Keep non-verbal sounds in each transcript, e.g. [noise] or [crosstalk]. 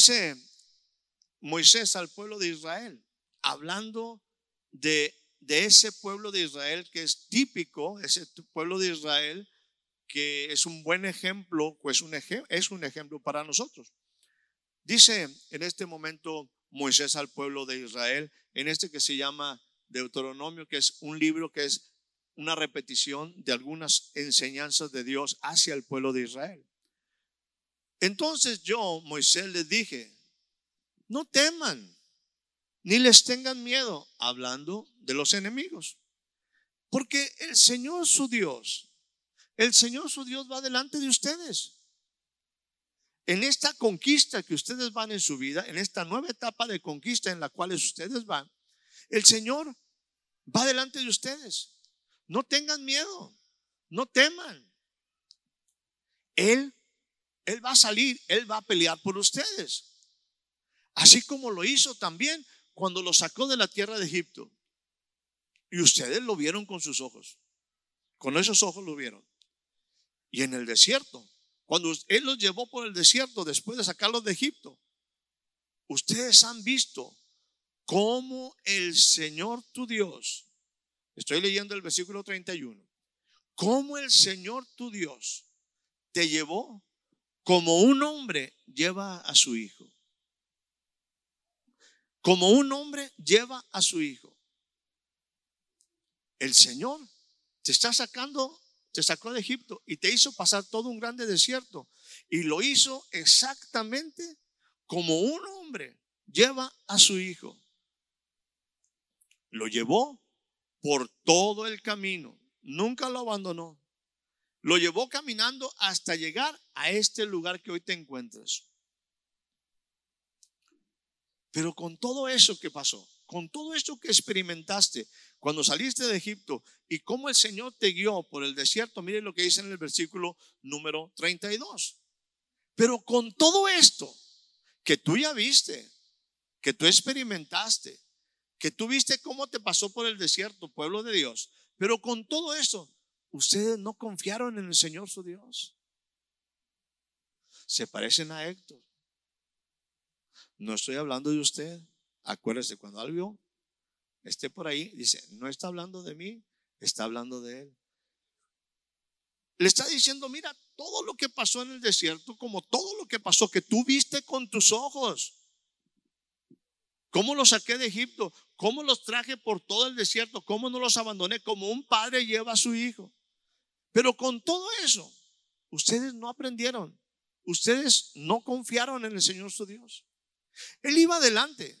Dice Moisés al pueblo de Israel, hablando de, ese pueblo de Israel que es típico, ese pueblo de Israel que es un buen ejemplo, pues un es un ejemplo para nosotros. Dice en este momento Moisés al pueblo de Israel, en este que se llama Deuteronomio, que es un libro que es una repetición de algunas enseñanzas de Dios hacia el pueblo de Israel. Entonces yo, Moisés, les dije, no teman, ni les tengan miedo, hablando de los enemigos. Porque el Señor su Dios, el Señor su Dios va delante de ustedes. En esta conquista que ustedes van en su vida, en esta nueva etapa de conquista en la cual ustedes van, el Señor va delante de ustedes. No tengan miedo, no teman. Él, Él va a salir, Él va a pelear por ustedes. Así como lo hizo también cuando lo sacó de la tierra de Egipto. Y ustedes lo vieron con sus ojos. Con esos ojos lo vieron. Y en el desierto, cuando Él los llevó por el desierto después de sacarlos de Egipto, ustedes han visto cómo el Señor tu Dios, estoy leyendo el versículo 31, cómo el Señor tu Dios te llevó como un hombre lleva a su hijo como un hombre lleva a su hijo. El Señor te está sacando, te sacó de Egipto y te hizo pasar todo un grande desierto. Y lo hizo exactamente como un hombre lleva a su hijo. Lo llevó por todo el camino. Nunca lo abandonó. Lo llevó caminando hasta llegar a este lugar que hoy te encuentras. Pero con todo eso que pasó, con todo esto que experimentaste cuando saliste de Egipto y cómo el Señor te guió por el desierto, miren lo que dice en el versículo número 32. Pero con todo esto que tú ya viste, que tú experimentaste, que tú viste cómo te pasó por el desierto, pueblo de Dios, pero con todo eso, ustedes no confiaron en el Señor su Dios. Se parecen a Héctor. No estoy hablando de usted. Acuérdese, cuando algo esté por ahí, dice, no está hablando de mí, está hablando de él. Le está diciendo, mira, todo lo que pasó en el desierto, como todo lo que pasó que tú viste con tus ojos. ¿Cómo los saqué de Egipto? ¿Cómo los traje por todo el desierto? ¿Cómo no los abandoné? Como un padre lleva a su hijo. Pero con todo eso, ustedes no aprendieron. Ustedes no confiaron en el Señor su Dios. Él iba adelante.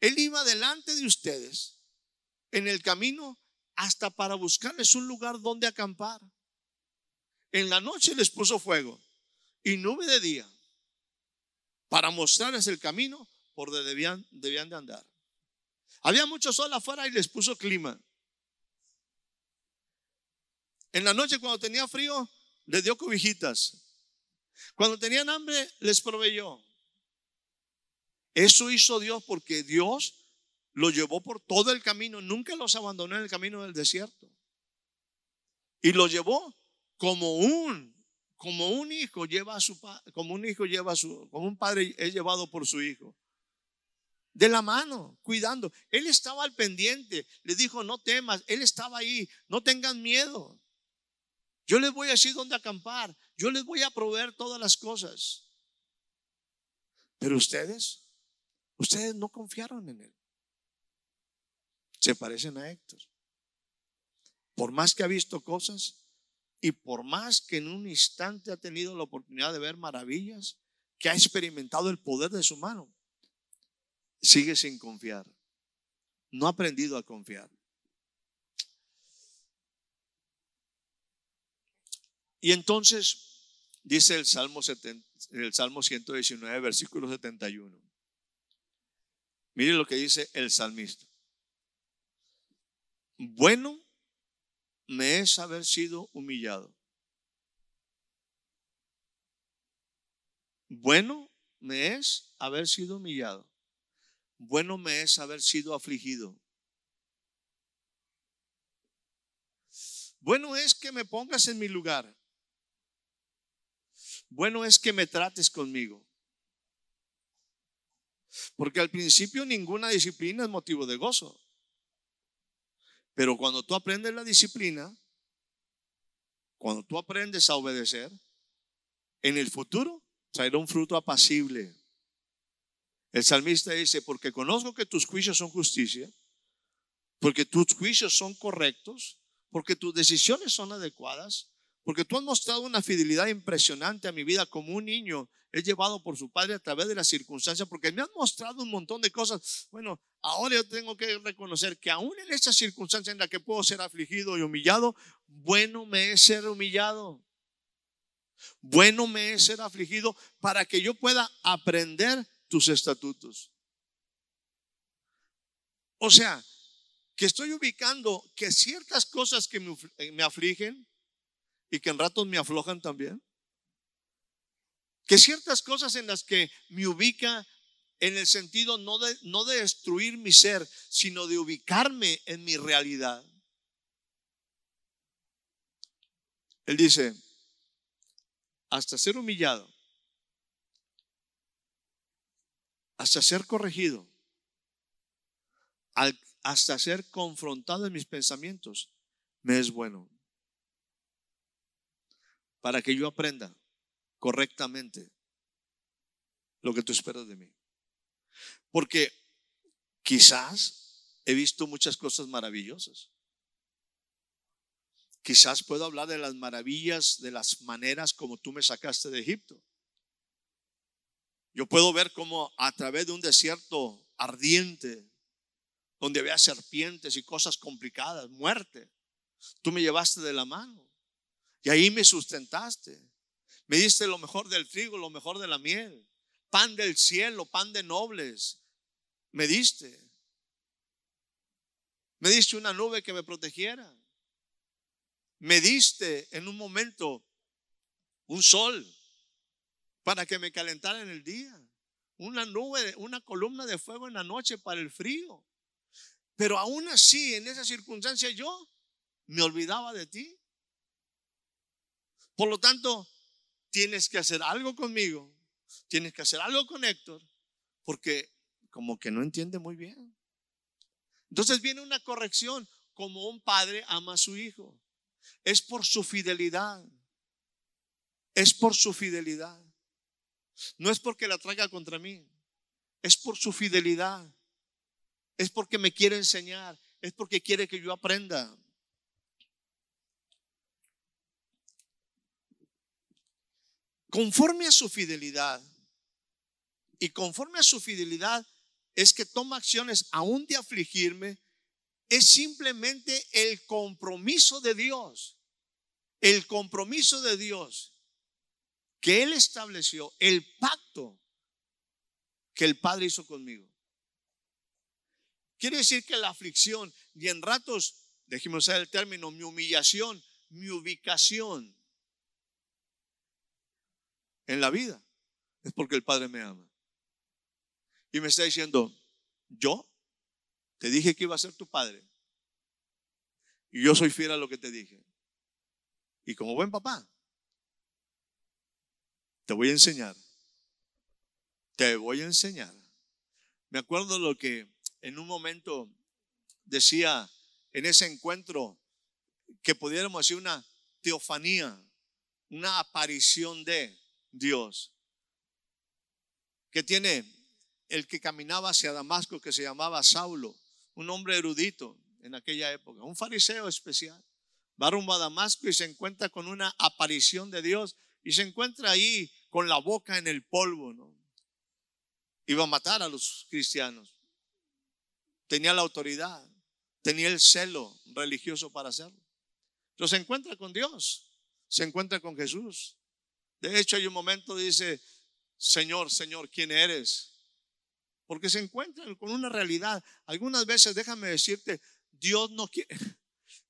Él iba delante de ustedes en el camino hasta para buscarles un lugar donde acampar. En la noche les puso fuego y nube de día para mostrarles el camino por donde debían, debían de andar. Había mucho sol afuera y les puso clima. En la noche cuando tenía frío, les dio cobijitas. Cuando tenían hambre, les proveyó. Eso hizo Dios porque Dios lo llevó por todo el camino, nunca los abandonó en el camino del desierto. Y lo llevó como un como un hijo lleva a su como un hijo lleva a su como un padre es llevado por su hijo. De la mano, cuidando. Él estaba al pendiente, le dijo, "No temas." Él estaba ahí, "No tengan miedo." Yo les voy a decir dónde acampar. Yo les voy a proveer todas las cosas. Pero ustedes Ustedes no confiaron en él. Se parecen a Héctor. Por más que ha visto cosas y por más que en un instante ha tenido la oportunidad de ver maravillas, que ha experimentado el poder de su mano, sigue sin confiar. No ha aprendido a confiar. Y entonces dice el Salmo, el Salmo 119, versículo 71. Mire lo que dice el salmista. Bueno me es haber sido humillado. Bueno me es haber sido humillado. Bueno me es haber sido afligido. Bueno es que me pongas en mi lugar. Bueno es que me trates conmigo. Porque al principio ninguna disciplina es motivo de gozo. Pero cuando tú aprendes la disciplina, cuando tú aprendes a obedecer, en el futuro traerá un fruto apacible. El salmista dice, porque conozco que tus juicios son justicia, porque tus juicios son correctos, porque tus decisiones son adecuadas, porque tú has mostrado una fidelidad impresionante a mi vida como un niño es llevado por su padre a través de las circunstancias, porque me han mostrado un montón de cosas. Bueno, ahora yo tengo que reconocer que aún en esta circunstancia en la que puedo ser afligido y humillado, bueno me es ser humillado. Bueno me es ser afligido para que yo pueda aprender tus estatutos. O sea, que estoy ubicando que ciertas cosas que me afligen, y que en ratos me aflojan también. Que ciertas cosas en las que me ubica en el sentido no de, no de destruir mi ser, sino de ubicarme en mi realidad. Él dice, hasta ser humillado, hasta ser corregido, hasta ser confrontado en mis pensamientos, me es bueno para que yo aprenda correctamente lo que tú esperas de mí. Porque quizás he visto muchas cosas maravillosas. Quizás puedo hablar de las maravillas, de las maneras como tú me sacaste de Egipto. Yo puedo ver cómo a través de un desierto ardiente, donde había serpientes y cosas complicadas, muerte, tú me llevaste de la mano. Y ahí me sustentaste. Me diste lo mejor del trigo, lo mejor de la miel. Pan del cielo, pan de nobles. Me diste. Me diste una nube que me protegiera. Me diste en un momento un sol para que me calentara en el día. Una nube, una columna de fuego en la noche para el frío. Pero aún así, en esa circunstancia, yo me olvidaba de ti. Por lo tanto, tienes que hacer algo conmigo, tienes que hacer algo con Héctor, porque como que no entiende muy bien. Entonces viene una corrección, como un padre ama a su hijo. Es por su fidelidad. Es por su fidelidad. No es porque la traiga contra mí. Es por su fidelidad. Es porque me quiere enseñar. Es porque quiere que yo aprenda. Conforme a su fidelidad. Y conforme a su fidelidad es que toma acciones aún de afligirme. Es simplemente el compromiso de Dios. El compromiso de Dios que Él estableció, el pacto que el Padre hizo conmigo. Quiere decir que la aflicción y en ratos, déjeme usar el término, mi humillación, mi ubicación, en la vida, es porque el Padre me ama. Y me está diciendo, yo te dije que iba a ser tu Padre. Y yo soy fiel a lo que te dije. Y como buen papá, te voy a enseñar. Te voy a enseñar. Me acuerdo lo que en un momento decía en ese encuentro que pudiéramos decir una teofanía, una aparición de Dios. Que tiene el que caminaba hacia Damasco, que se llamaba Saulo, un hombre erudito en aquella época, un fariseo especial. Va rumbo a Damasco y se encuentra con una aparición de Dios y se encuentra ahí con la boca en el polvo. ¿no? Iba a matar a los cristianos. Tenía la autoridad, tenía el celo religioso para hacerlo. Pero se encuentra con Dios se encuentra con Jesús. De hecho, hay un momento dice, Señor, Señor, ¿quién eres? Porque se encuentran con una realidad. Algunas veces, déjame decirte, Dios no quiere, [laughs]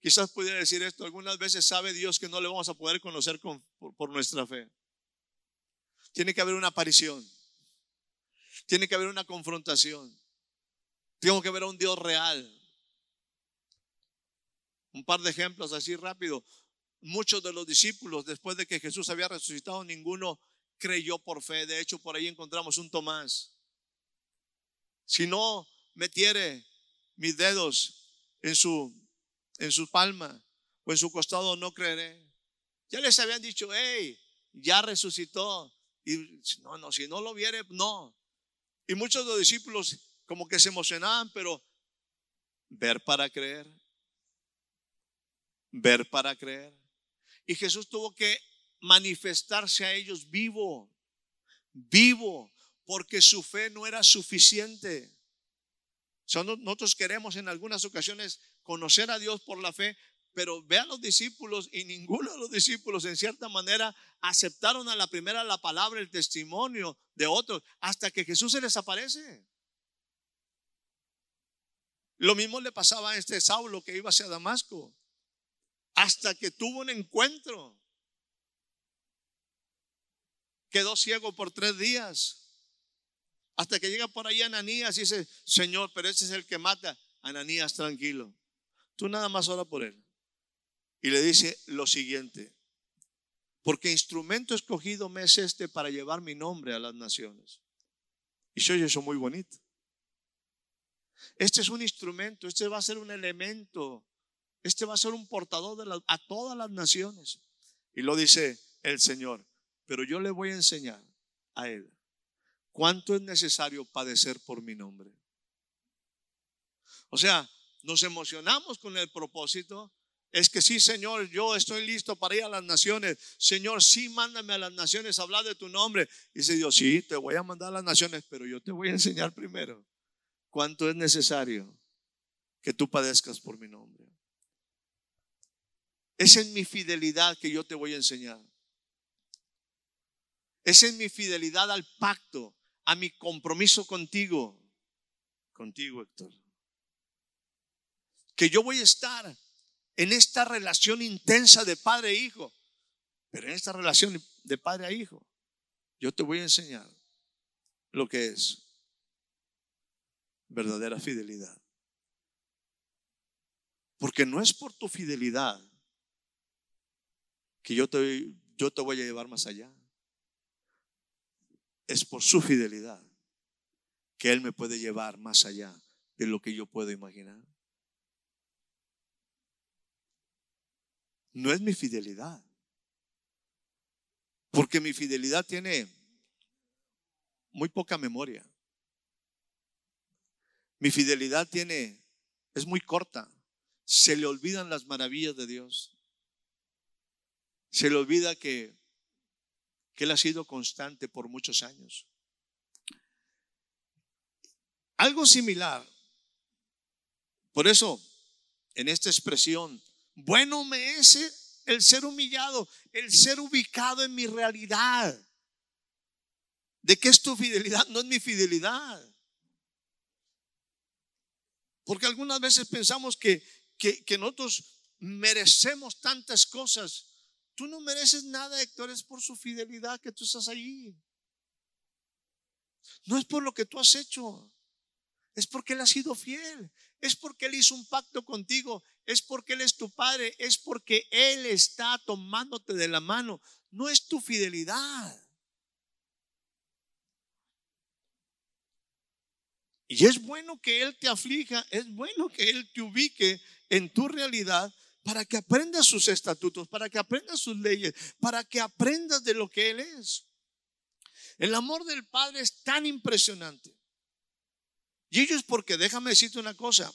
quizás pudiera decir esto, algunas veces sabe Dios que no le vamos a poder conocer por, nuestra fe. Tiene que haber una aparición. Tiene que haber una confrontación. Tengo que ver a un Dios real. Un par de ejemplos así rápido. Muchos de los discípulos, después de que Jesús había resucitado, ninguno creyó por fe. De hecho, por ahí encontramos un Tomás. Si no metiere mis dedos en su, en su palma o en su costado, no creeré. Ya les habían dicho, hey, ya resucitó. Y no, no, si no lo viere, no. Y muchos de los discípulos como que se emocionaban, pero ver para creer. Ver para creer. Y Jesús tuvo que manifestarse a ellos vivo, vivo, porque su fe no era suficiente. nosotros queremos en algunas ocasiones conocer a Dios por la fe, pero ve a los discípulos y ninguno de los discípulos en cierta manera aceptaron a la primera la palabra, el testimonio de otros, hasta que Jesús se les aparece. Lo mismo le pasaba a este Saulo que iba hacia Damasco, hasta que tuvo un encuentro. Quedó ciego por tres días. Hasta que llega por ahí Ananías y dice, Señor, pero ese es el que mata. Ananías, tranquilo. Tú nada más ora por él. Y le dice lo siguiente, porque instrumento escogido me es este para llevar mi nombre a las naciones. Y se oye eso muy bonito. Este es un instrumento, este va a ser un elemento, este va a ser un portador de a todas las naciones. Y lo dice el Señor, pero yo le voy a enseñar a él cuánto es necesario padecer por mi nombre. O sea, nos emocionamos con el propósito, es que sí, Señor, yo estoy listo para ir a las naciones. Señor, sí, mándame a las naciones a hablar de tu nombre. Y dice Dios, sí, te voy a mandar a las naciones, pero yo te voy a enseñar primero cuánto es necesario que tú padezcas por mi nombre. Es mi fidelidad que yo te voy a enseñar. Es mi fidelidad al pacto, a mi compromiso contigo. Contigo, Héctor. Que yo voy a estar en esta relación intensa de padre e hijo. Pero en esta relación de padre a hijo, yo te voy a enseñar lo que es verdadera fidelidad. Porque no es por tu fidelidad que yo te, yo te voy a llevar más allá. Es por su fidelidad que Él me puede llevar más allá de lo que yo puedo imaginar. no es mi fidelidad. Porque mi fidelidad tiene muy poca memoria. Mi fidelidad tiene, es muy corta. Se le olvidan las maravillas de Dios. Se le olvida que, que Él ha sido constante por muchos años. Algo similar. Por eso, en esta expresión, bueno me es el ser humillado, el ser ubicado en mi realidad. ¿De qué es tu fidelidad? No es mi fidelidad. Porque algunas veces pensamos que, que, nosotros merecemos tantas cosas. Tú no mereces nada, Héctor, es por su fidelidad que tú estás allí. No es por lo que tú has hecho, es porque Él ha sido fiel, es porque Él hizo un pacto contigo es porque Él es tu Padre, es porque Él está tomándote de la mano, no es tu fidelidad. Y es bueno que Él te aflija, es bueno que Él te ubique en tu realidad para que aprendas sus estatutos, para que aprendas sus leyes, para que aprendas de lo que Él es. El amor del Padre es tan impresionante. Y ellos porque, déjame decirte una cosa,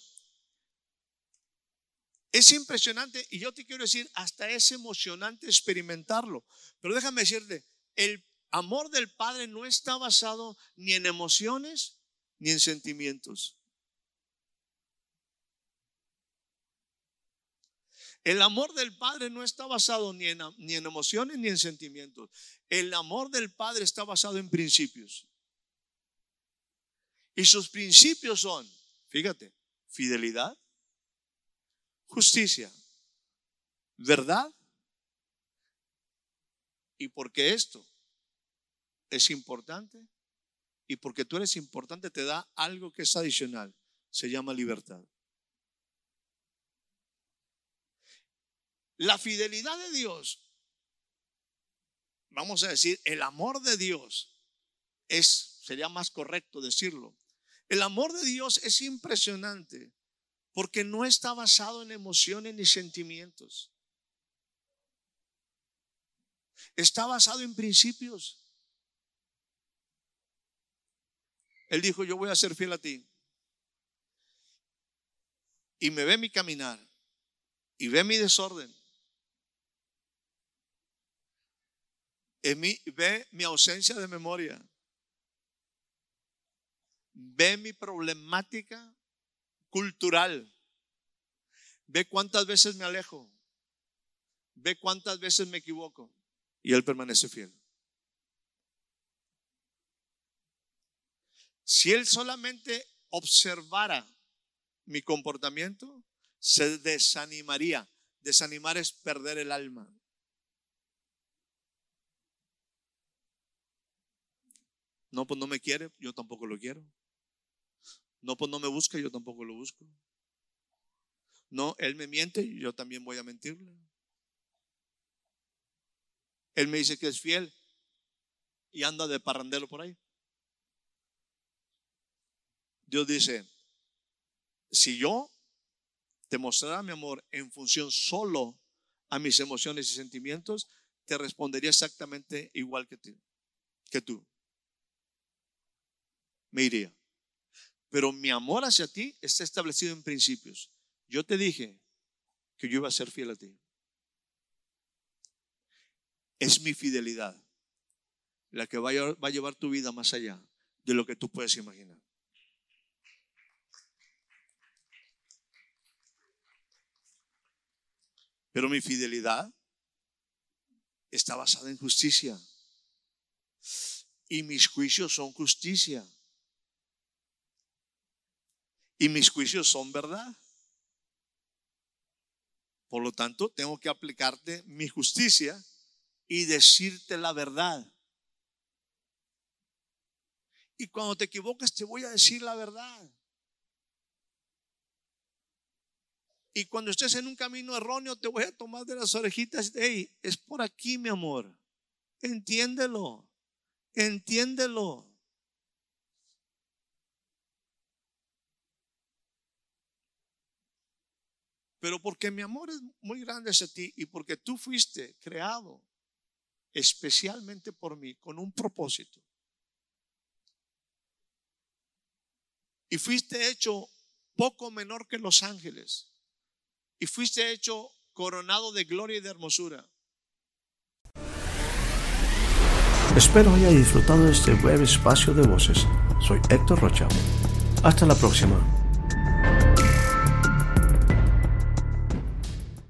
es impresionante y yo te quiero decir, hasta es emocionante experimentarlo. Pero déjame decirte, el amor del Padre no está basado ni en emociones ni en sentimientos. El amor del Padre no está basado ni en, ni en emociones ni en sentimientos. El amor del Padre está basado en principios. Y sus principios son, fíjate, fidelidad, justicia, verdad. Y porque esto es importante y porque tú eres importante te da algo que es adicional. Se llama libertad. La fidelidad de Dios, vamos a decir, el amor de Dios es, sería más correcto decirlo. El amor de Dios es impresionante porque no está basado en emociones ni sentimientos. Está basado en principios. Él dijo, yo voy a ser fiel a ti. Y me ve mi caminar y ve mi desorden ve mi ausencia de memoria. Ve mi problemática cultural. Ve cuántas veces me alejo. Ve cuántas veces me equivoco. Y Él permanece fiel. Si Él solamente observara mi comportamiento, se desanimaría. Desanimar es perder el alma. No, pues no me quiere, yo tampoco lo quiero. No, pues no me busca, yo tampoco lo busco. No, él me miente, yo también voy a mentirle. Él me dice que es fiel y anda de parrandelo por ahí. Dios dice, si yo te mostrara mi amor en función solo a mis emociones y sentimientos, te respondería exactamente igual que tú. Me iría. Pero mi amor hacia ti está establecido en principios. Yo te dije que yo iba a ser fiel a ti. Es mi fidelidad la que va a llevar tu vida más allá de lo que tú puedes imaginar. Pero mi fidelidad está basada en justicia. Y mis juicios son justicia y mis juicios son verdad. Por lo tanto, tengo que aplicarte mi justicia y decirte la verdad. Y cuando te equivocas, te voy a decir la verdad. Y cuando estés en un camino erróneo, te voy a tomar de las orejitas. Hey, es por aquí, mi amor. Entiéndelo. Entiéndelo. Pero porque mi amor es muy grande hacia ti y porque tú fuiste creado especialmente por mí con un propósito. Y fuiste hecho poco menor que los ángeles. Y fuiste hecho coronado de gloria y de hermosura. Espero haya disfrutado de este breve espacio de voces. Soy Héctor Rocha. Hasta la próxima.